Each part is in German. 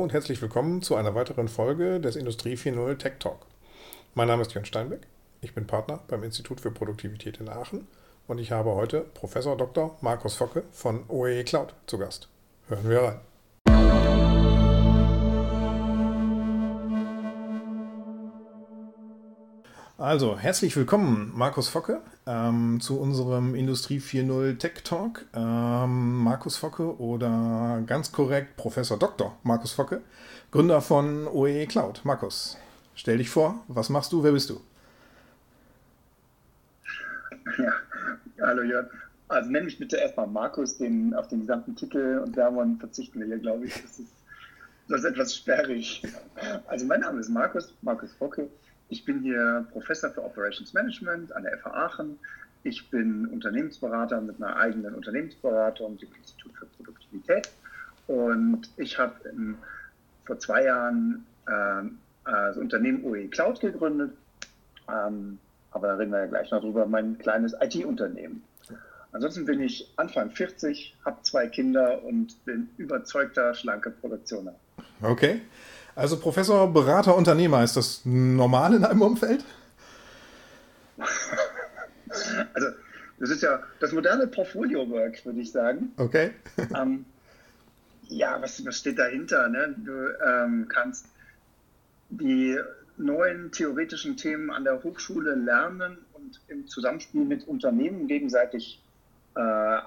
Und herzlich willkommen zu einer weiteren Folge des Industrie 4.0 Tech Talk. Mein Name ist Jörn Steinbeck, ich bin Partner beim Institut für Produktivität in Aachen und ich habe heute Professor Dr. Markus Focke von OEE Cloud zu Gast. Hören wir rein. Also, herzlich willkommen, Markus Focke, ähm, zu unserem Industrie 4.0 Tech Talk. Ähm, Markus Focke oder ganz korrekt Professor Dr. Markus Focke, Gründer von OEE Cloud. Markus, stell dich vor, was machst du, wer bist du? Ja, hallo Jörn. Also nenn mich bitte erstmal Markus, den, auf den gesamten Titel und Sermon verzichten wir hier, glaube ich. Das ist, das ist etwas sperrig. Also mein Name ist Markus, Markus Focke. Ich bin hier Professor für Operations Management an der FH Aachen. Ich bin Unternehmensberater mit einer eigenen Unternehmensberatung, dem Institut für Produktivität. Und ich habe vor zwei Jahren äh, das Unternehmen OE Cloud gegründet. Ähm, aber da reden wir ja gleich noch drüber, mein kleines IT-Unternehmen. Ansonsten bin ich Anfang 40, habe zwei Kinder und bin überzeugter, schlanker Produktioner. Okay. Also Professor, Berater, Unternehmer, ist das normal in einem Umfeld? also das ist ja das moderne Portfolio-Work, würde ich sagen. Okay. ähm, ja, was, was steht dahinter? Ne? Du ähm, kannst die neuen theoretischen Themen an der Hochschule lernen und im Zusammenspiel mit Unternehmen gegenseitig äh,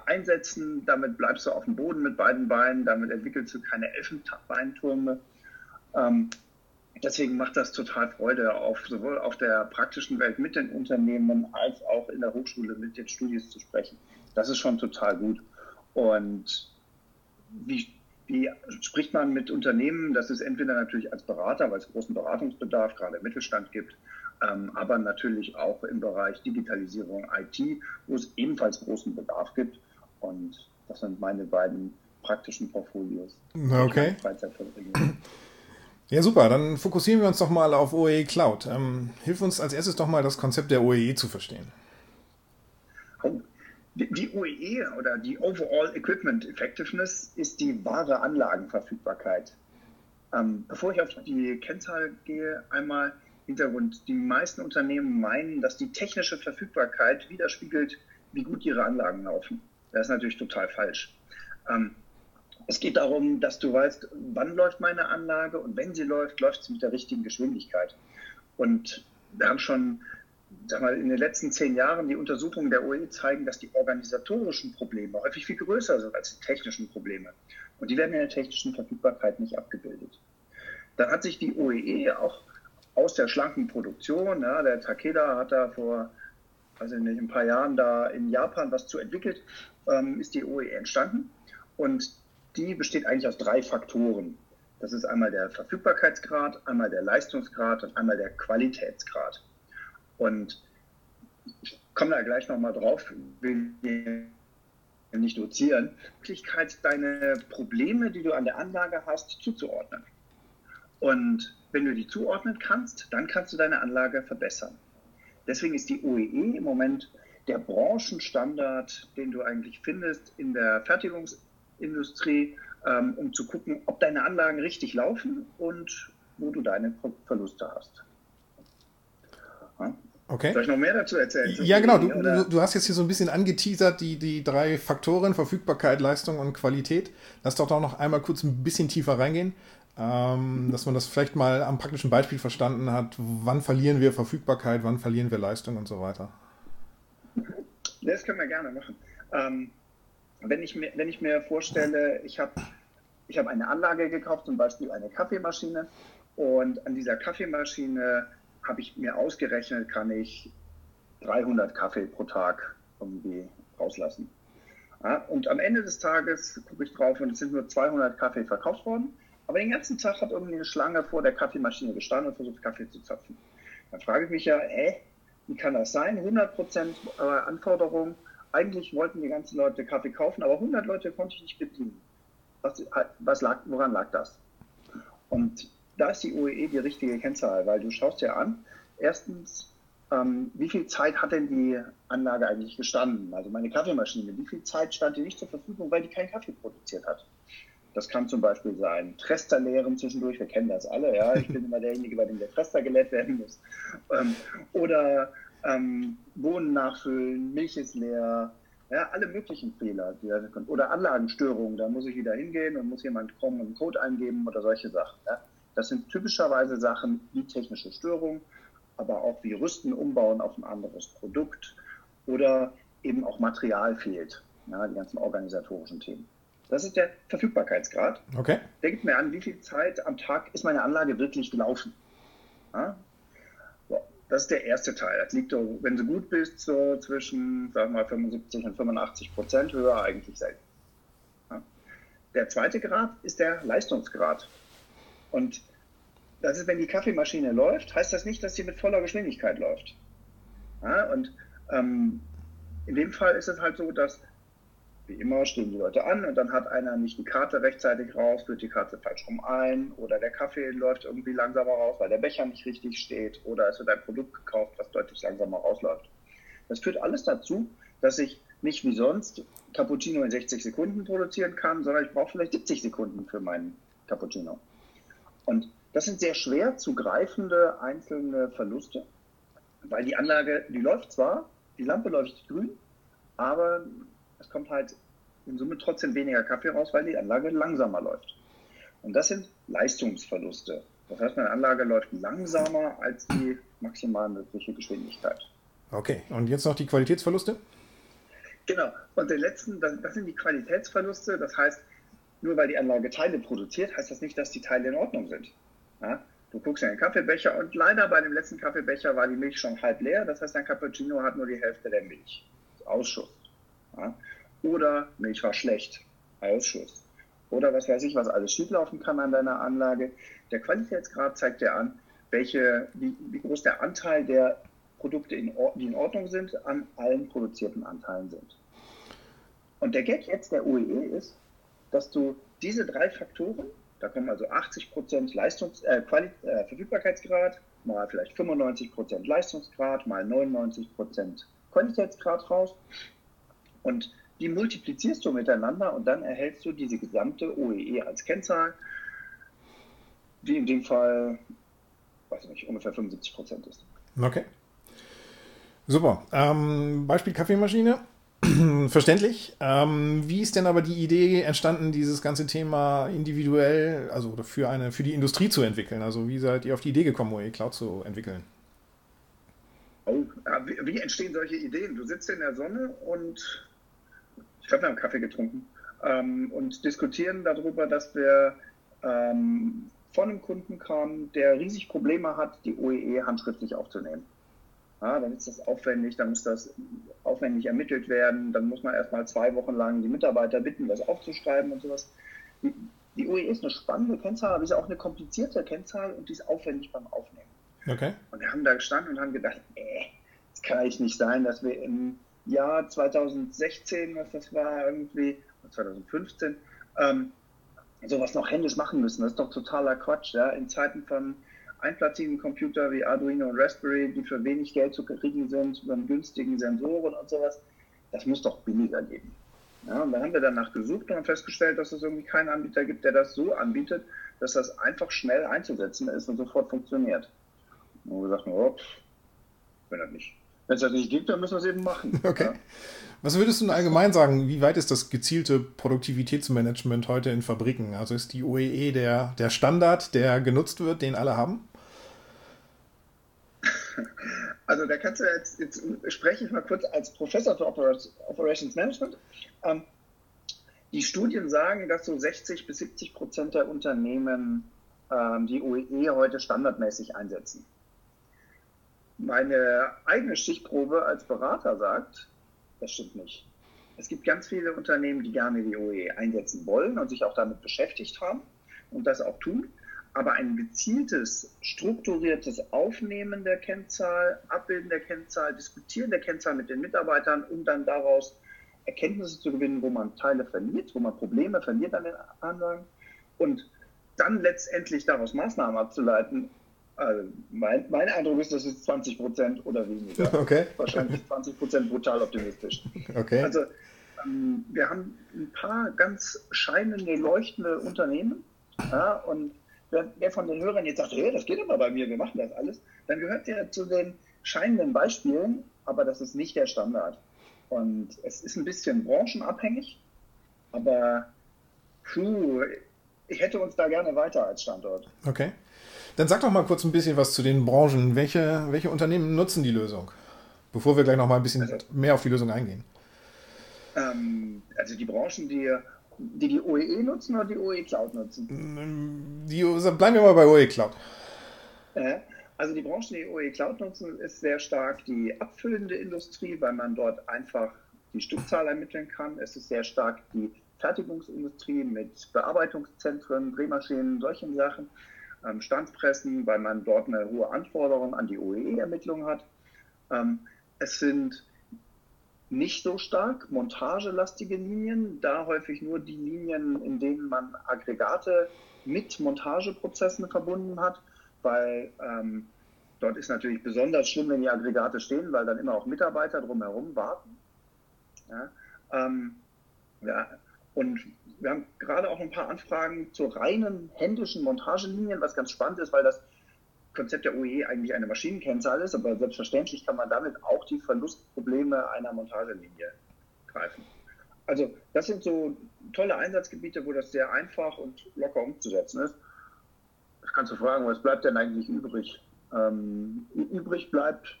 einsetzen. Damit bleibst du auf dem Boden mit beiden Beinen, damit entwickelst du keine Elfenbeintürme. Ähm, deswegen macht das total Freude, auf, sowohl auf der praktischen Welt mit den Unternehmen als auch in der Hochschule mit den Studis zu sprechen. Das ist schon total gut. Und wie, wie spricht man mit Unternehmen? Das ist entweder natürlich als Berater, weil es großen Beratungsbedarf gerade im Mittelstand gibt, ähm, aber natürlich auch im Bereich Digitalisierung, IT, wo es ebenfalls großen Bedarf gibt. Und das sind meine beiden praktischen Portfolios. Okay. Ja, super. Dann fokussieren wir uns doch mal auf OEE Cloud. Ähm, hilf uns als erstes doch mal das Konzept der OEE zu verstehen. Die OEE oder die Overall Equipment Effectiveness ist die wahre Anlagenverfügbarkeit. Ähm, bevor ich auf die Kennzahl gehe, einmal Hintergrund. Die meisten Unternehmen meinen, dass die technische Verfügbarkeit widerspiegelt, wie gut ihre Anlagen laufen. Das ist natürlich total falsch. Ähm, es geht darum, dass du weißt, wann läuft meine Anlage und wenn sie läuft, läuft sie mit der richtigen Geschwindigkeit. Und wir haben schon sag mal, in den letzten zehn Jahren die Untersuchungen der OE zeigen, dass die organisatorischen Probleme häufig viel größer sind als die technischen Probleme. Und die werden in der technischen Verfügbarkeit nicht abgebildet. Dann hat sich die OEE auch aus der schlanken Produktion, ja, der Takeda hat da vor also nicht, ein paar Jahren da in Japan was zu entwickelt, ähm, ist die OEE entstanden. Und die besteht eigentlich aus drei Faktoren. Das ist einmal der Verfügbarkeitsgrad, einmal der Leistungsgrad und einmal der Qualitätsgrad. Und ich komme da gleich nochmal drauf, will nicht dozieren. Möglichkeit, deine Probleme, die du an der Anlage hast, zuzuordnen. Und wenn du die zuordnen kannst, dann kannst du deine Anlage verbessern. Deswegen ist die OEE im Moment der Branchenstandard, den du eigentlich findest in der Fertigungs- Industrie, ähm, um zu gucken, ob deine Anlagen richtig laufen und wo du deine Verluste hast. Okay. Soll ich noch mehr dazu erzählen? Ja, genau. Du, du, du, hast jetzt hier so ein bisschen angeteasert, die, die drei Faktoren, Verfügbarkeit, Leistung und Qualität. Lass doch da noch einmal kurz ein bisschen tiefer reingehen, ähm, dass man das vielleicht mal am praktischen Beispiel verstanden hat. Wann verlieren wir Verfügbarkeit, wann verlieren wir Leistung und so weiter? Das können wir gerne machen. Ähm, wenn ich mir, wenn ich mir vorstelle, ich habe ich hab eine Anlage gekauft, zum Beispiel eine Kaffeemaschine, und an dieser Kaffeemaschine habe ich mir ausgerechnet, kann ich 300 Kaffee pro Tag irgendwie rauslassen. Ja, und am Ende des Tages gucke ich drauf und es sind nur 200 Kaffee verkauft worden. Aber den ganzen Tag hat irgendwie eine Schlange vor der Kaffeemaschine gestanden und versucht, Kaffee zu zapfen. Dann frage ich mich ja, hä, wie kann das sein? 100% Anforderung, eigentlich wollten die ganzen Leute Kaffee kaufen, aber 100 Leute konnte ich nicht bedienen. Was, was lag, woran lag das? Und da ist die OEE die richtige Kennzahl, weil du schaust ja an, erstens, ähm, wie viel Zeit hat denn die Anlage eigentlich gestanden? Also meine Kaffeemaschine, wie viel Zeit stand die nicht zur Verfügung, weil die keinen Kaffee produziert hat? Das kann zum Beispiel sein Trester leeren zwischendurch, wir kennen das alle, ja. Ich bin immer derjenige, bei dem der Trester geleert werden muss. Ähm, oder ähm, Bohnen nachfüllen, Milch ist leer, ja, alle möglichen Fehler, die. Oder Anlagenstörungen, da muss ich wieder hingehen und muss jemand kommen und einen Code eingeben oder solche Sachen. Ja. Das sind typischerweise Sachen wie technische Störungen, aber auch wie Rüsten umbauen auf ein anderes Produkt oder eben auch Material fehlt. Ja, die ganzen organisatorischen Themen. Das ist der Verfügbarkeitsgrad. Okay. Gibt mir an, wie viel Zeit am Tag ist meine Anlage wirklich gelaufen. Ja? Das ist der erste Teil. Das liegt, wenn du gut bist, so zwischen, sagen wir mal, 75 und 85 Prozent, höher eigentlich selten. Ja? Der zweite Grad ist der Leistungsgrad. Und das ist, wenn die Kaffeemaschine läuft, heißt das nicht, dass sie mit voller Geschwindigkeit läuft. Ja? Und ähm, in dem Fall ist es halt so, dass wie immer stehen die Leute an und dann hat einer nicht die Karte rechtzeitig raus, führt die Karte falsch rum ein oder der Kaffee läuft irgendwie langsamer raus, weil der Becher nicht richtig steht oder es wird ein Produkt gekauft, was deutlich langsamer rausläuft. Das führt alles dazu, dass ich nicht wie sonst Cappuccino in 60 Sekunden produzieren kann, sondern ich brauche vielleicht 70 Sekunden für meinen Cappuccino. Und das sind sehr schwer zu greifende einzelne Verluste, weil die Anlage, die läuft zwar, die Lampe läuft grün, aber es kommt halt in Summe trotzdem weniger Kaffee raus, weil die Anlage langsamer läuft. Und das sind Leistungsverluste. Das heißt, meine Anlage läuft langsamer als die maximal mögliche Geschwindigkeit. Okay, und jetzt noch die Qualitätsverluste? Genau, und den letzten, das sind die Qualitätsverluste. Das heißt, nur weil die Anlage Teile produziert, heißt das nicht, dass die Teile in Ordnung sind. Ja? Du guckst in den Kaffeebecher und leider bei dem letzten Kaffeebecher war die Milch schon halb leer. Das heißt, dein Cappuccino hat nur die Hälfte der Milch. Ausschuss. Ja? Oder Milch war schlecht, Ausschuss. Oder was weiß ich, was alles schieflaufen kann an deiner Anlage. Der Qualitätsgrad zeigt dir an, welche, wie, wie groß der Anteil der Produkte, in, die in Ordnung sind, an allen produzierten Anteilen sind. Und der Gag jetzt der OEE ist, dass du diese drei Faktoren, da kommen also 80% Leistungs, äh, äh, Verfügbarkeitsgrad, mal vielleicht 95% Leistungsgrad, mal 99% Qualitätsgrad raus. Und die multiplizierst du miteinander und dann erhältst du diese gesamte OEE e als Kennzahl, die in dem Fall, weiß nicht, ungefähr 75 Prozent ist. Okay. Super. Ähm, Beispiel Kaffeemaschine. Verständlich. Ähm, wie ist denn aber die Idee entstanden, dieses ganze Thema individuell, also für eine, für die Industrie zu entwickeln? Also wie seid ihr auf die Idee gekommen, OE Cloud zu entwickeln? Oh, wie, wie entstehen solche Ideen? Du sitzt in der Sonne und ich glaube, wir haben Kaffee getrunken ähm, und diskutieren darüber, dass wir ähm, von einem Kunden kamen, der riesig Probleme hat, die OEE e handschriftlich aufzunehmen. Ja, dann ist das aufwendig, dann muss das aufwendig ermittelt werden, dann muss man erstmal zwei Wochen lang die Mitarbeiter bitten, das aufzuschreiben und sowas. Die, OEE e ist eine spannende Kennzahl, aber ist auch eine komplizierte Kennzahl und die ist aufwendig beim Aufnehmen. Okay. Und wir haben da gestanden und haben gedacht, äh, das kann eigentlich nicht sein, dass wir im Jahr 2016, was das war, irgendwie, 2015, ähm, sowas noch händisch machen müssen. Das ist doch totaler Quatsch. Ja? In Zeiten von einplatzigen Computer wie Arduino und Raspberry, die für wenig Geld zu kriegen sind, mit günstigen Sensoren und sowas, das muss doch billiger geben. Ja, und dann haben wir danach gesucht und haben festgestellt, dass es irgendwie keinen Anbieter gibt, der das so anbietet, dass das einfach schnell einzusetzen ist und sofort funktioniert. Und wir sagten, oh, wenn das nicht wenn es das nicht gibt, dann müssen wir es eben machen. Okay. Ja. Was würdest du allgemein sagen, wie weit ist das gezielte Produktivitätsmanagement heute in Fabriken? Also ist die OEE e der, der Standard, der genutzt wird, den alle haben? Also da kannst du jetzt, jetzt spreche ich mal kurz als Professor für Operations Management. Ähm, die Studien sagen, dass so 60 bis 70 Prozent der Unternehmen ähm, die OEE e heute standardmäßig einsetzen meine eigene Stichprobe als Berater sagt, das stimmt nicht. Es gibt ganz viele Unternehmen, die gerne die OE einsetzen wollen und sich auch damit beschäftigt haben und das auch tun. Aber ein gezieltes, strukturiertes Aufnehmen der Kennzahl, Abbilden der Kennzahl, Diskutieren der Kennzahl mit den Mitarbeitern, um dann daraus Erkenntnisse zu gewinnen, wo man Teile verliert, wo man Probleme verliert an den Anlagen und dann letztendlich daraus Maßnahmen abzuleiten, also mein, mein Eindruck ist, das ist 20 Prozent oder weniger. Okay. Wahrscheinlich 20 Prozent brutal optimistisch. Okay. Also ähm, wir haben ein paar ganz scheinende, leuchtende Unternehmen. Ja, und wer, wer, von den Hörern jetzt sagt, hey, das geht aber bei mir, wir machen das alles, dann gehört der zu den scheinenden Beispielen, aber das ist nicht der Standard. Und es ist ein bisschen branchenabhängig, aber puh, ich hätte uns da gerne weiter als Standort. Okay. Dann sag doch mal kurz ein bisschen was zu den Branchen. Welche, welche Unternehmen nutzen die Lösung? Bevor wir gleich noch mal ein bisschen also, mehr auf die Lösung eingehen. Ähm, also die Branchen, die, die die OEE nutzen oder die OE Cloud nutzen? Die, bleiben wir mal bei OE Cloud. Äh, also die Branchen, die OE Cloud nutzen, ist sehr stark die abfüllende Industrie, weil man dort einfach die Stückzahl ermitteln kann. Es ist sehr stark die Fertigungsindustrie mit Bearbeitungszentren, Drehmaschinen, solchen Sachen. Ähm, Standpressen, weil man dort eine hohe Anforderung an die OEE-Ermittlung hat. Ähm, es sind nicht so stark montagelastige Linien, da häufig nur die Linien, in denen man Aggregate mit Montageprozessen verbunden hat, weil ähm, dort ist natürlich besonders schlimm, wenn die Aggregate stehen, weil dann immer auch Mitarbeiter drumherum warten. Ja, ähm, ja, und wir haben gerade auch ein paar Anfragen zu reinen händischen Montagelinien, was ganz spannend ist, weil das Konzept der OE eigentlich eine Maschinenkennzahl ist, aber selbstverständlich kann man damit auch die Verlustprobleme einer Montagelinie greifen. Also das sind so tolle Einsatzgebiete, wo das sehr einfach und locker umzusetzen ist. Das kannst du fragen, was bleibt denn eigentlich übrig? Ähm, übrig bleibt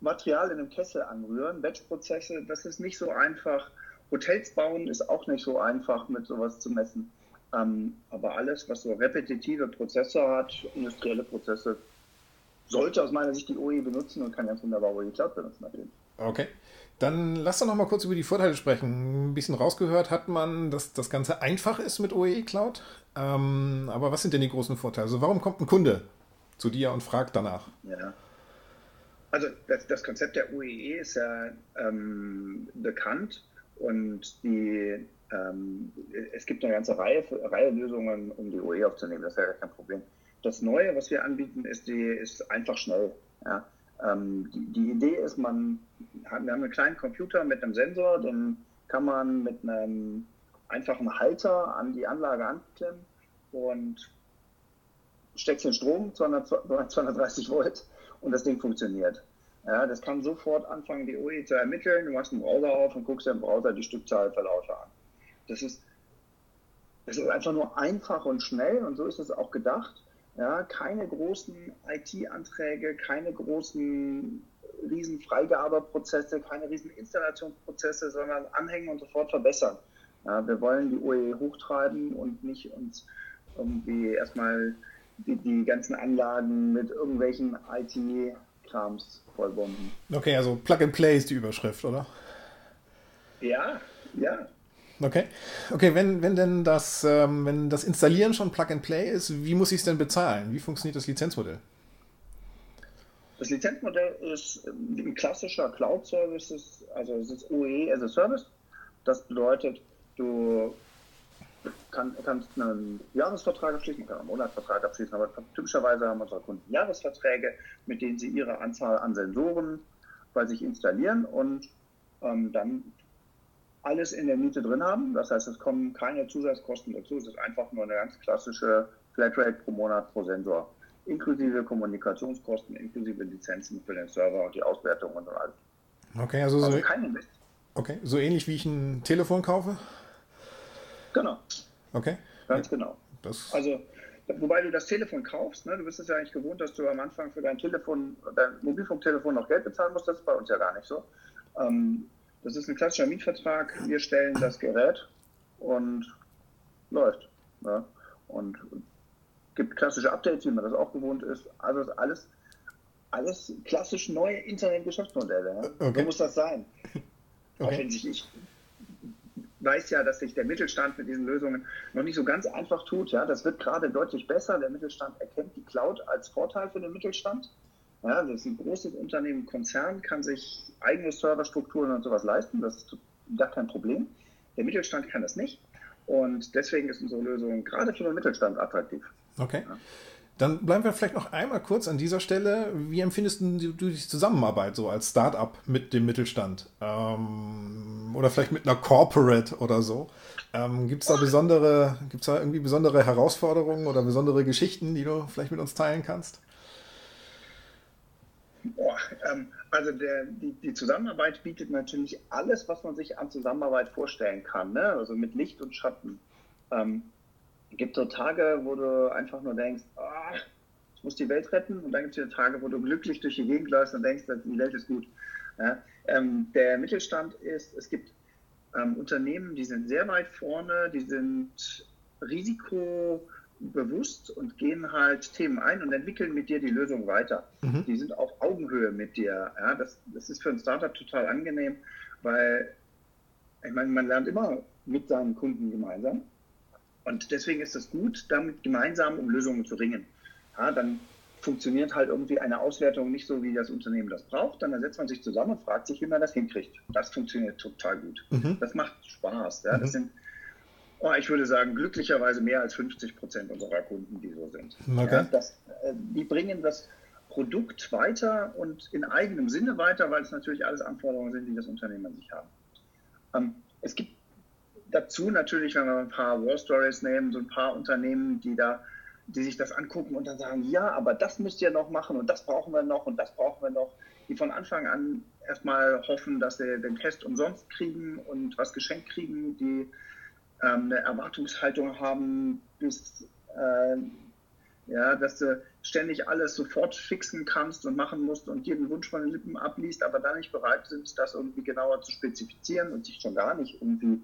Material in einem Kessel anrühren, Batchprozesse, das ist nicht so einfach Hotels bauen ist auch nicht so einfach, mit sowas zu messen. Ähm, aber alles, was so repetitive Prozesse hat, industrielle Prozesse, sollte aus meiner Sicht die OE benutzen und kann ganz wunderbar OE Cloud benutzen natürlich. Okay. Dann lass doch noch mal kurz über die Vorteile sprechen. Ein bisschen rausgehört hat man, dass das Ganze einfach ist mit OE Cloud. Ähm, aber was sind denn die großen Vorteile? Also warum kommt ein Kunde zu dir und fragt danach? Ja. Also das, das Konzept der OEE ist ja ähm, bekannt und die, ähm, es gibt eine ganze Reihe, Reihe Lösungen, um die OE aufzunehmen. Das ja kein Problem. Das Neue, was wir anbieten, ist, die, ist einfach schnell. Ja? Ähm, die, die, Idee ist, man wir haben einen kleinen Computer mit einem Sensor, den kann man mit einem einfachen Halter an die Anlage anklemmen und steckt den Strom, 200, 230 Volt, und das Ding funktioniert. Ja, das kann sofort anfangen, die OE zu ermitteln. Du machst einen Browser auf und guckst dir im Browser die Stückzahl per Lauter an. Das ist, das ist einfach nur einfach und schnell und so ist es auch gedacht. Ja, keine großen IT-Anträge, keine großen riesen Freigabeprozesse, keine riesen Installationsprozesse, sondern anhängen und sofort verbessern. Ja, wir wollen die OE hochtreiben und nicht uns irgendwie erstmal die, die ganzen Anlagen mit irgendwelchen IT Krams vollbomben. Okay, also Plug and Play ist die Überschrift, oder? Ja, ja. Okay. Okay, wenn, wenn denn das, ähm, wenn das Installieren schon Plug and Play ist, wie muss ich es denn bezahlen? Wie funktioniert das Lizenzmodell? Das Lizenzmodell ist ein klassischer Cloud-Service, also es ist OE as a Service. Das bedeutet, du kann, kannst einen Jahresvertrag abschließen, man kann einen Monatsvertrag abschließen, aber typischerweise haben unsere Kunden Jahresverträge, mit denen sie ihre Anzahl an Sensoren bei sich installieren und ähm, dann alles in der Miete drin haben. Das heißt, es kommen keine Zusatzkosten dazu. Es ist einfach nur eine ganz klassische Flatrate pro Monat pro Sensor, inklusive Kommunikationskosten, inklusive Lizenzen für den Server und die Auswertung und so alles. Okay, also, also so, okay, so ähnlich wie ich ein Telefon kaufe? Genau. Okay. Ganz genau. Das also, wobei du das Telefon kaufst, ne, du bist es ja eigentlich gewohnt, dass du am Anfang für dein Telefon, dein Mobilfunktelefon noch Geld bezahlen musst. Das ist bei uns ja gar nicht so. Ähm, das ist ein klassischer Mietvertrag. Wir stellen das Gerät und läuft. Ne? Und gibt klassische Updates, wie man das auch gewohnt ist. Also ist alles, alles klassisch neue Internetgeschäftsmodelle. Ne? Okay. So muss das sein. Okay. Auch wenn sich ich weiß ja, dass sich der Mittelstand mit diesen Lösungen noch nicht so ganz einfach tut. Ja, das wird gerade deutlich besser. Der Mittelstand erkennt die Cloud als Vorteil für den Mittelstand. Ja, das ist ein großes Unternehmen, Konzern, kann sich eigene Serverstrukturen und sowas leisten. Das ist gar kein Problem. Der Mittelstand kann das nicht. Und deswegen ist unsere Lösung gerade für den Mittelstand attraktiv. Okay. Ja. Dann bleiben wir vielleicht noch einmal kurz an dieser Stelle. Wie empfindest du die Zusammenarbeit so als Startup mit dem Mittelstand? Ähm, oder vielleicht mit einer Corporate oder so? Ähm, gibt es da besondere, gibt's da irgendwie besondere Herausforderungen oder besondere Geschichten, die du vielleicht mit uns teilen kannst? Boah, ähm, also der, die, die, Zusammenarbeit bietet natürlich alles, was man sich an Zusammenarbeit vorstellen kann, ne? also mit Licht und Schatten. Ähm, gibt so Tage, wo du einfach nur denkst, ah, ich muss die Welt retten und dann gibt es wieder Tage, wo du glücklich durch die Gegend läufst und denkst, die Welt ist gut. Ja? Ähm, der Mittelstand ist, es gibt ähm, Unternehmen, die sind sehr weit vorne, die sind risikobewusst und gehen halt Themen ein und entwickeln mit dir die Lösung weiter. Mhm. Die sind auf Augenhöhe mit dir. Ja? Das, das ist für ein Startup total angenehm, weil ich meine, man lernt immer mit seinen Kunden gemeinsam. Und deswegen ist es gut, damit gemeinsam um Lösungen zu ringen. Ja, dann funktioniert halt irgendwie eine Auswertung nicht so, wie das Unternehmen das braucht. Dann setzt man sich zusammen und fragt sich, wie man das hinkriegt. Das funktioniert total gut. Mhm. Das macht Spaß. Ja. Das mhm. sind, oh, ich würde sagen, glücklicherweise mehr als 50 Prozent unserer Kunden, die so sind. Okay. Ja, das, äh, die bringen das Produkt weiter und in eigenem Sinne weiter, weil es natürlich alles Anforderungen sind, die das Unternehmen an sich haben. Ähm, es gibt dazu natürlich, wenn wir ein paar War Stories nehmen, so ein paar Unternehmen, die da, die sich das angucken und dann sagen, ja, aber das müsst ihr noch machen und das brauchen wir noch und das brauchen wir noch, die von Anfang an erstmal hoffen, dass sie den Test umsonst kriegen und was geschenkt kriegen, die ähm, eine Erwartungshaltung haben, bis äh, ja, dass du ständig alles sofort fixen kannst und machen musst und jeden Wunsch von den Lippen abliest, aber dann nicht bereit sind, das irgendwie genauer zu spezifizieren und sich schon gar nicht irgendwie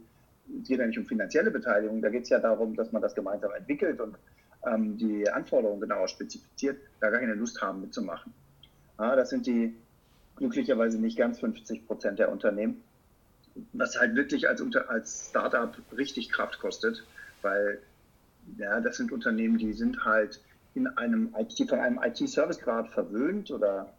es geht ja nicht um finanzielle Beteiligung, da geht es ja darum, dass man das gemeinsam entwickelt und ähm, die Anforderungen genauer spezifiziert, da gar keine Lust haben mitzumachen. Ja, das sind die glücklicherweise nicht ganz 50 Prozent der Unternehmen, was halt wirklich als, als Startup richtig Kraft kostet, weil ja, das sind Unternehmen, die sind halt in einem IT, von einem IT-Service-Grad verwöhnt oder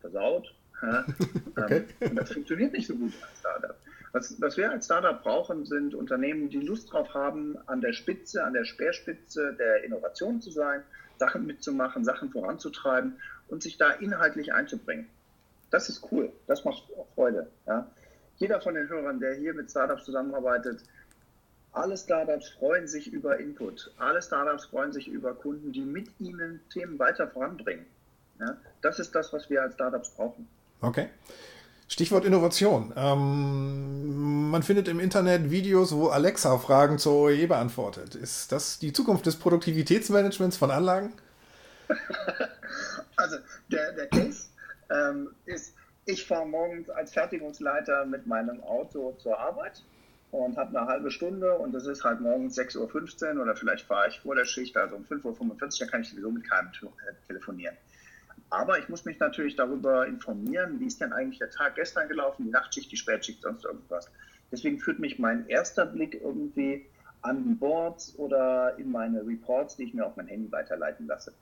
versaut. Ja, okay. ähm, und das funktioniert nicht so gut als Startup. Was, was wir als Startup brauchen, sind Unternehmen, die Lust drauf haben, an der Spitze, an der Speerspitze der Innovation zu sein, Sachen mitzumachen, Sachen voranzutreiben und sich da inhaltlich einzubringen. Das ist cool, das macht Freude. Ja. Jeder von den Hörern, der hier mit Startups zusammenarbeitet, alle Startups freuen sich über Input. Alle Startups freuen sich über Kunden, die mit ihnen Themen weiter voranbringen. Ja, das ist das, was wir als Startups brauchen. Okay. Stichwort Innovation. Ähm, man findet im Internet Videos, wo Alexa Fragen zur OEE beantwortet. Ist das die Zukunft des Produktivitätsmanagements von Anlagen? Also der, der Case ähm, ist, ich fahre morgens als Fertigungsleiter mit meinem Auto zur Arbeit und habe eine halbe Stunde und es ist halt morgens 6.15 Uhr oder vielleicht fahre ich vor der Schicht, also um 5.45 Uhr, dann kann ich sowieso mit keinem telefonieren. Aber ich muss mich natürlich darüber informieren, wie ist denn eigentlich der Tag gestern gelaufen, die Nachtschicht, die Spätschicht, sonst irgendwas. Deswegen führt mich mein erster Blick irgendwie an die Boards oder in meine Reports, die ich mir auf mein Handy weiterleiten lasse.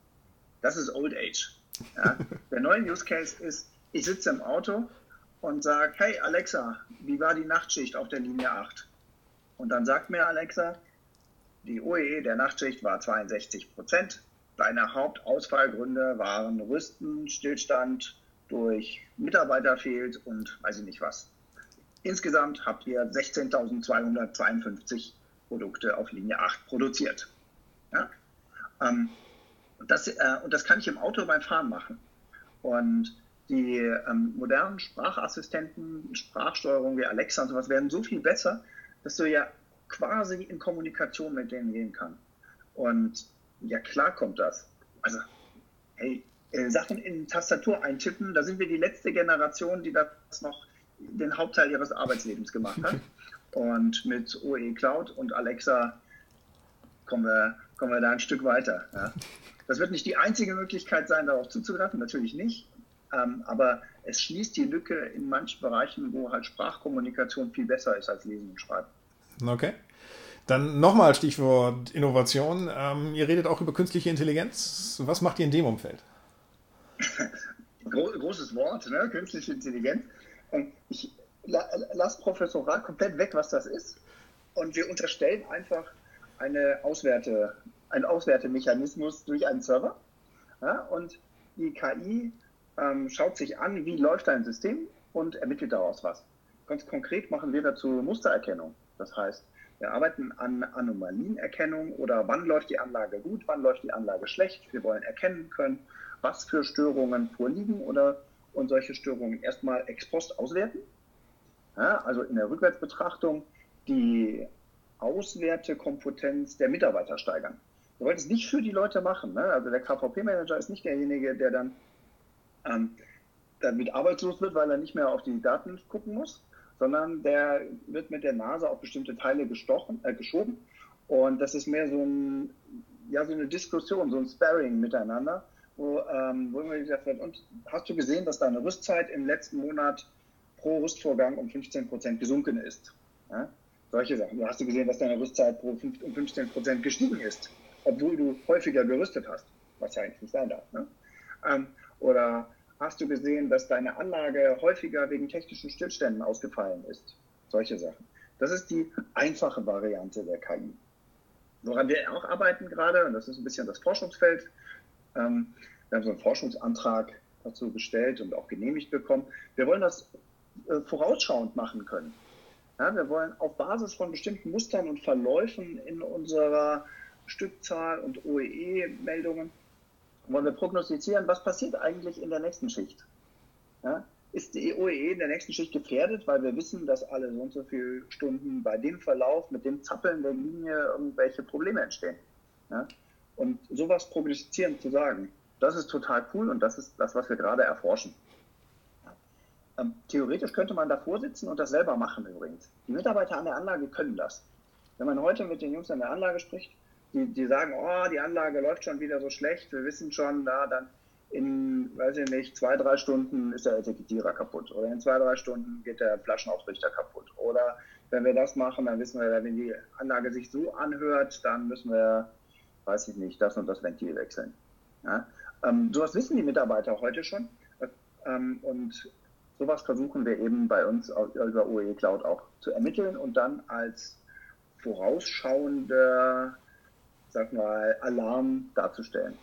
Das ist Old Age. Ja? Der neue Use Case ist, ich sitze im Auto und sage, hey Alexa, wie war die Nachtschicht auf der Linie 8? Und dann sagt mir Alexa, die OEE der Nachtschicht war 62 Prozent. Deine Hauptausfallgründe waren Rüsten, Stillstand durch Mitarbeiter fehlt und weiß ich nicht was. Insgesamt habt ihr 16.252 Produkte auf Linie 8 produziert. Ja? Ähm, das, äh, und das kann ich im Auto beim Fahren machen. Und die ähm, modernen Sprachassistenten, Sprachsteuerung wie Alexa und sowas werden so viel besser, dass du ja quasi in Kommunikation mit denen gehen kannst. Und ja, klar kommt das. Also, hey, äh, Sachen in Tastatur eintippen, da sind wir die letzte Generation, die das noch den Hauptteil ihres Arbeitslebens gemacht hat. Und mit OE Cloud und Alexa kommen wir, kommen wir da ein Stück weiter. Ja. Das wird nicht die einzige Möglichkeit sein, darauf zuzugreifen, natürlich nicht. Ähm, aber es schließt die Lücke in manchen Bereichen, wo halt Sprachkommunikation viel besser ist als Lesen und Schreiben. Okay. Dann nochmal Stichwort Innovation. Ähm, ihr redet auch über künstliche Intelligenz. Was macht ihr in dem Umfeld? Großes Wort, ne? künstliche Intelligenz. Ich lasse Professorat komplett weg, was das ist. Und wir unterstellen einfach eine Auswerte, einen Auswertemechanismus durch einen Server. Ja, und die KI ähm, schaut sich an, wie läuft dein System und ermittelt daraus was. Ganz konkret machen wir dazu Mustererkennung. Das heißt, wir arbeiten an Anomalienerkennung oder wann läuft die Anlage gut, wann läuft die Anlage schlecht. Wir wollen erkennen können, was für Störungen vorliegen oder und solche Störungen erstmal ex post auswerten. Ja, also in der Rückwärtsbetrachtung die Auswertekompetenz der Mitarbeiter steigern. Wir wollen es nicht für die Leute machen. Ne? Also der KVP-Manager ist nicht derjenige, der dann ähm, damit arbeitslos wird, weil er nicht mehr auf die Daten gucken muss, sondern der wird mit der Nase auf bestimmte Teile gestochen, äh, geschoben. Und das ist mehr so, ein, ja, so eine Diskussion, so ein Sparring miteinander, wo, ähm, wo immer gesagt wird, und hast du gesehen, dass deine Rüstzeit im letzten Monat pro Rüstvorgang um 15 Prozent gesunken ist? Ja? Solche Sachen. Hast du gesehen, dass deine Rüstzeit pro 5, um 15 Prozent gestiegen ist, obwohl du häufiger gerüstet hast, was ja eigentlich nicht sein darf. Ne? Ähm, oder hast du gesehen, dass deine Anlage häufiger wegen technischen Stillständen ausgefallen ist? Solche Sachen. Das ist die einfache Variante der KI. Woran wir auch arbeiten gerade, und das ist ein bisschen das Forschungsfeld, ähm, wir haben so einen Forschungsantrag dazu gestellt und auch genehmigt bekommen. Wir wollen das äh, vorausschauend machen können. Ja, wir wollen auf Basis von bestimmten Mustern und Verläufen in unserer Stückzahl und OEE-Meldungen wollen wir prognostizieren, was passiert eigentlich in der nächsten Schicht. Ja? Ist die OEE in der nächsten Schicht gefährdet, weil wir wissen, dass alle so und so viele Stunden bei dem Verlauf, mit dem Zappeln der Linie irgendwelche Probleme entstehen. Ja? Und sowas prognostizieren zu sagen, das ist total cool und das ist das, was wir gerade erforschen. Ähm, theoretisch könnte man davor sitzen und das selber machen übrigens. Die Mitarbeiter an der Anlage können das. Wenn man heute mit den Jungs an der Anlage spricht, die, die sagen, oh, die Anlage läuft schon wieder so schlecht, wir wissen schon, da dann in, weiß ich nicht, zwei, drei Stunden ist der Etikettierer kaputt oder in zwei, drei Stunden geht der Flaschenausrichter kaputt. Oder wenn wir das machen, dann wissen wir, wenn die Anlage sich so anhört, dann müssen wir, weiß ich nicht, das und das Ventil wechseln. Ja? Ähm, sowas wissen die Mitarbeiter heute schon. Ähm, und sowas versuchen wir eben bei uns über OE Cloud auch zu ermitteln und dann als vorausschauender sag mal, Alarm darzustellen.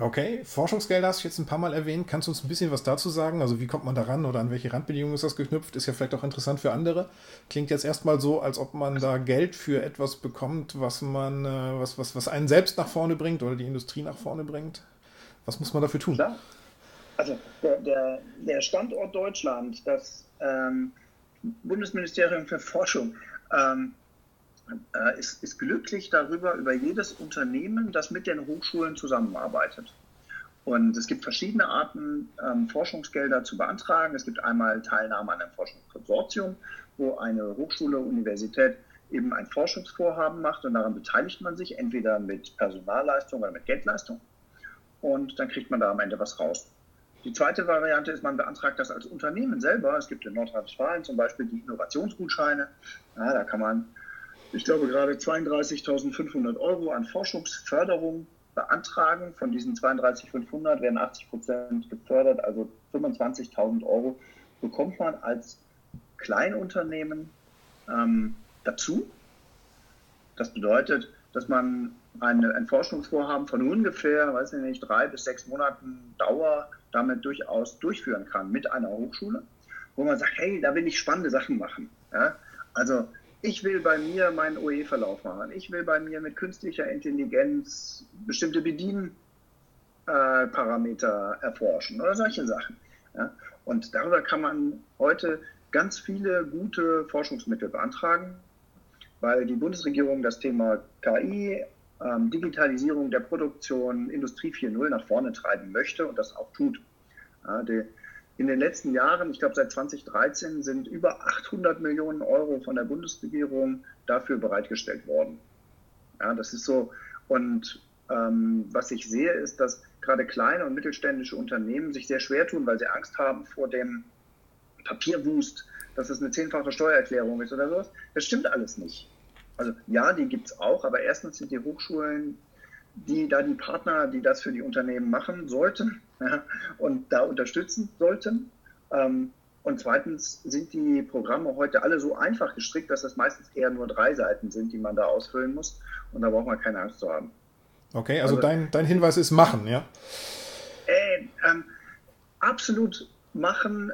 Okay, Forschungsgelder hast du jetzt ein paar Mal erwähnt. Kannst du uns ein bisschen was dazu sagen? Also wie kommt man daran oder an welche Randbedingungen ist das geknüpft? Ist ja vielleicht auch interessant für andere. Klingt jetzt erstmal so, als ob man da Geld für etwas bekommt, was man, äh, was, was, was einen selbst nach vorne bringt oder die Industrie nach vorne bringt. Was muss man dafür tun? Klar. Also der, der, der Standort Deutschland, das ähm, Bundesministerium für Forschung, ähm, äh, ist, ist glücklich darüber, über jedes Unternehmen, das mit den Hochschulen zusammenarbeitet. Und es gibt verschiedene Arten, ähm, Forschungsgelder zu beantragen. Es gibt einmal Teilnahme an einem Forschungskonsortium, wo eine Hochschule, Universität eben ein Forschungsvorhaben macht und daran beteiligt man sich, entweder mit Personalleistung oder mit Geldleistung. Und dann kriegt man da am Ende was raus. Die zweite Variante ist, man beantragt das als Unternehmen selber. Es gibt in Nordrhein-Westfalen zum Beispiel die Innovationsgutscheine. Ja, da kann man ich glaube, gerade 32.500 Euro an Forschungsförderung beantragen. Von diesen 32.500 werden 80 Prozent gefördert, also 25.000 Euro bekommt man als Kleinunternehmen ähm, dazu. Das bedeutet, dass man eine, ein Forschungsvorhaben von ungefähr, weiß ich nicht, drei bis sechs Monaten Dauer damit durchaus durchführen kann mit einer Hochschule, wo man sagt, hey, da will ich spannende Sachen machen. Ja? Also ich will bei mir meinen OE-Verlauf machen. Ich will bei mir mit künstlicher Intelligenz bestimmte Bedienparameter äh, erforschen oder solche Sachen. Ja? Und darüber kann man heute ganz viele gute Forschungsmittel beantragen, weil die Bundesregierung das Thema KI, ähm, Digitalisierung der Produktion, Industrie 4.0 nach vorne treiben möchte und das auch tut. Ja, die, in den letzten Jahren, ich glaube seit 2013, sind über 800 Millionen Euro von der Bundesregierung dafür bereitgestellt worden. Ja, das ist so. Und ähm, was ich sehe, ist, dass gerade kleine und mittelständische Unternehmen sich sehr schwer tun, weil sie Angst haben vor dem Papierwust, dass es eine zehnfache Steuererklärung ist oder sowas. Das stimmt alles nicht. Also ja, die gibt es auch, aber erstens sind die Hochschulen die da die Partner, die das für die Unternehmen machen sollten ja, und da unterstützen sollten. Ähm, und zweitens sind die Programme heute alle so einfach gestrickt, dass das meistens eher nur drei Seiten sind, die man da ausfüllen muss. Und da braucht man keine Angst zu haben. Okay, also, also dein, dein Hinweis ist machen, ja? Äh, ähm, absolut machen.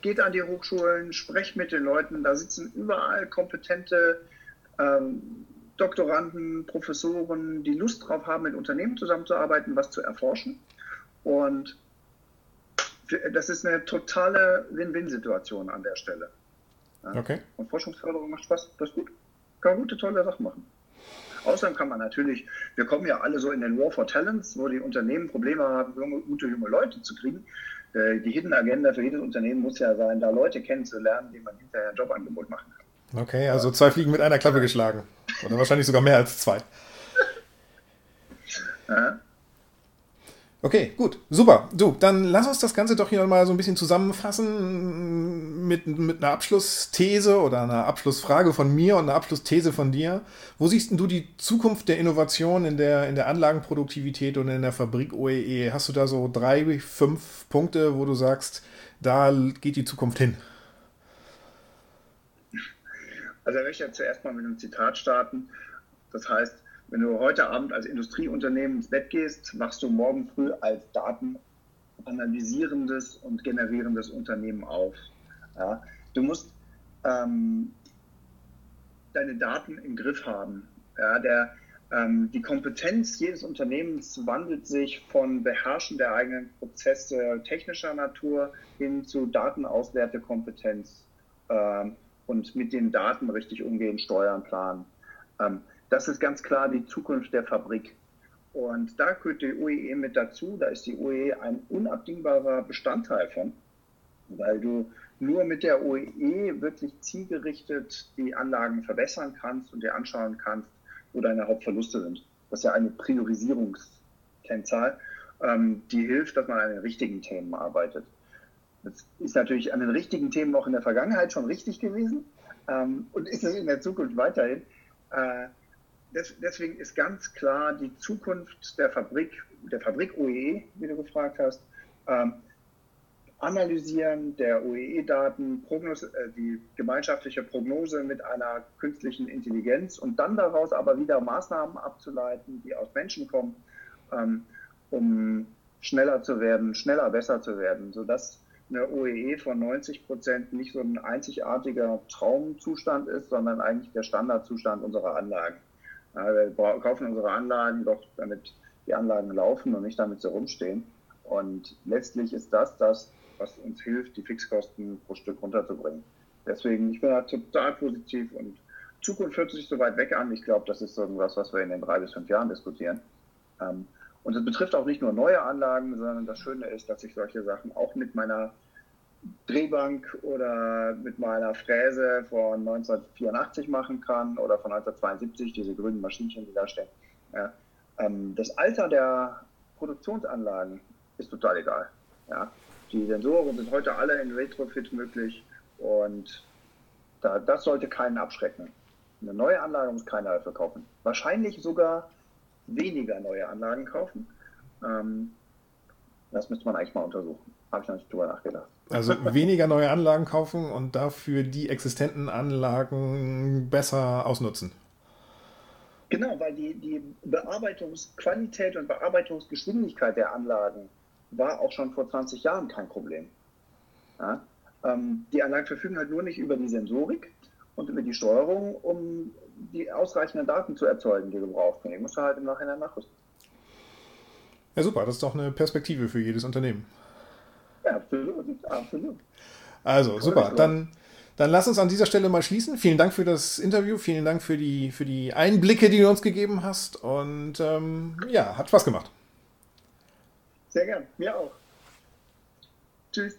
Geht an die Hochschulen, sprecht mit den Leuten. Da sitzen überall kompetente ähm, Doktoranden, Professoren, die Lust drauf haben, mit Unternehmen zusammenzuarbeiten, was zu erforschen. Und das ist eine totale Win-Win-Situation an der Stelle. Okay. Und Forschungsförderung macht Spaß, das ist gut. Kann gute, tolle Sachen machen. Außerdem kann man natürlich, wir kommen ja alle so in den War for Talents, wo die Unternehmen Probleme haben, junge, gute junge Leute zu kriegen. Äh, die Hidden Agenda für jedes Unternehmen muss ja sein, da Leute kennenzulernen, die man hinterher ein Jobangebot machen kann. Okay, also zwei Fliegen mit einer Klappe geschlagen. Oder wahrscheinlich sogar mehr als zwei. Okay, gut, super. Du, dann lass uns das Ganze doch hier mal so ein bisschen zusammenfassen mit, mit einer Abschlussthese oder einer Abschlussfrage von mir und einer Abschlussthese von dir. Wo siehst du die Zukunft der Innovation in der, in der Anlagenproduktivität und in der Fabrik OEE? E? Hast du da so drei, fünf Punkte, wo du sagst, da geht die Zukunft hin? Also, ich möchte ja zuerst mal mit einem Zitat starten. Das heißt, wenn du heute Abend als Industrieunternehmen ins Bett gehst, wachst du morgen früh als datenanalysierendes und generierendes Unternehmen auf. Ja, du musst ähm, deine Daten im Griff haben. Ja, der, ähm, die Kompetenz jedes Unternehmens wandelt sich von Beherrschen der eigenen Prozesse technischer Natur hin zu Datenauswertekompetenz ähm, und mit den Daten richtig umgehen, steuern, planen. Ähm, das ist ganz klar die Zukunft der Fabrik. Und da gehört die OEE mit dazu. Da ist die OEE ein unabdingbarer Bestandteil von, weil du nur mit der OEE wirklich zielgerichtet die Anlagen verbessern kannst und dir anschauen kannst, wo deine Hauptverluste sind. Das ist ja eine Priorisierungskennzahl, ähm, die hilft, dass man an den richtigen Themen arbeitet. Das ist natürlich an den richtigen Themen auch in der Vergangenheit schon richtig gewesen ähm, und ist es in der Zukunft weiterhin. Äh, deswegen ist ganz klar die Zukunft der Fabrik, der Fabrik OEE, wie du gefragt hast, ähm, Analysieren der OEE-Daten, äh, die gemeinschaftliche Prognose mit einer künstlichen Intelligenz und dann daraus aber wieder Maßnahmen abzuleiten, die aus Menschen kommen, ähm, um schneller zu werden, schneller besser zu werden, sodass eine OEE von 90 Prozent nicht so ein einzigartiger Traumzustand ist, sondern eigentlich der Standardzustand unserer Anlagen. Wir kaufen unsere Anlagen doch, damit die Anlagen laufen und nicht damit sie rumstehen. Und letztlich ist das das, was uns hilft, die Fixkosten pro Stück runterzubringen. Deswegen, ich bin da total positiv und Zukunft hört sich so weit weg an. Ich glaube, das ist irgendwas, was wir in den drei bis fünf Jahren diskutieren. Und es betrifft auch nicht nur neue Anlagen, sondern das Schöne ist, dass ich solche Sachen auch mit meiner Drehbank oder mit meiner Fräse von 1984 machen kann oder von 1972, diese grünen Maschinchen, die da stehen. Ja. Ähm, das Alter der Produktionsanlagen ist total egal. Ja. Die Sensoren sind heute alle in Retrofit möglich und da, das sollte keinen abschrecken. Eine neue Anlage muss keiner dafür kaufen. Wahrscheinlich sogar weniger neue Anlagen kaufen. Ähm, das müsste man eigentlich mal untersuchen. Habe ich noch nicht drüber nachgedacht. Also weniger neue Anlagen kaufen und dafür die existenten Anlagen besser ausnutzen. Genau, weil die, die Bearbeitungsqualität und Bearbeitungsgeschwindigkeit der Anlagen war auch schon vor 20 Jahren kein Problem. Ja? Ähm, die Anlagen verfügen halt nur nicht über die Sensorik und über die Steuerung, um die ausreichenden Daten zu erzeugen, die du brauchst. Die musst du halt im Nachhinein nachrüsten. Ja, super, das ist doch eine Perspektive für jedes Unternehmen. Ja, absolut, absolut. Also, super. Dann, dann lass uns an dieser Stelle mal schließen. Vielen Dank für das Interview, vielen Dank für die, für die Einblicke, die du uns gegeben hast. Und ähm, ja, hat Spaß gemacht. Sehr gern, mir auch. Tschüss.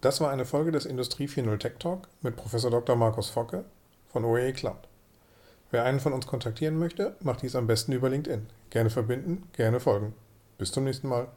Das war eine Folge des Industrie 4.0 Tech Talk mit Professor Dr. Markus Focke von OEE Cloud. Wer einen von uns kontaktieren möchte, macht dies am besten über LinkedIn. Gerne verbinden, gerne folgen. Bis zum nächsten Mal.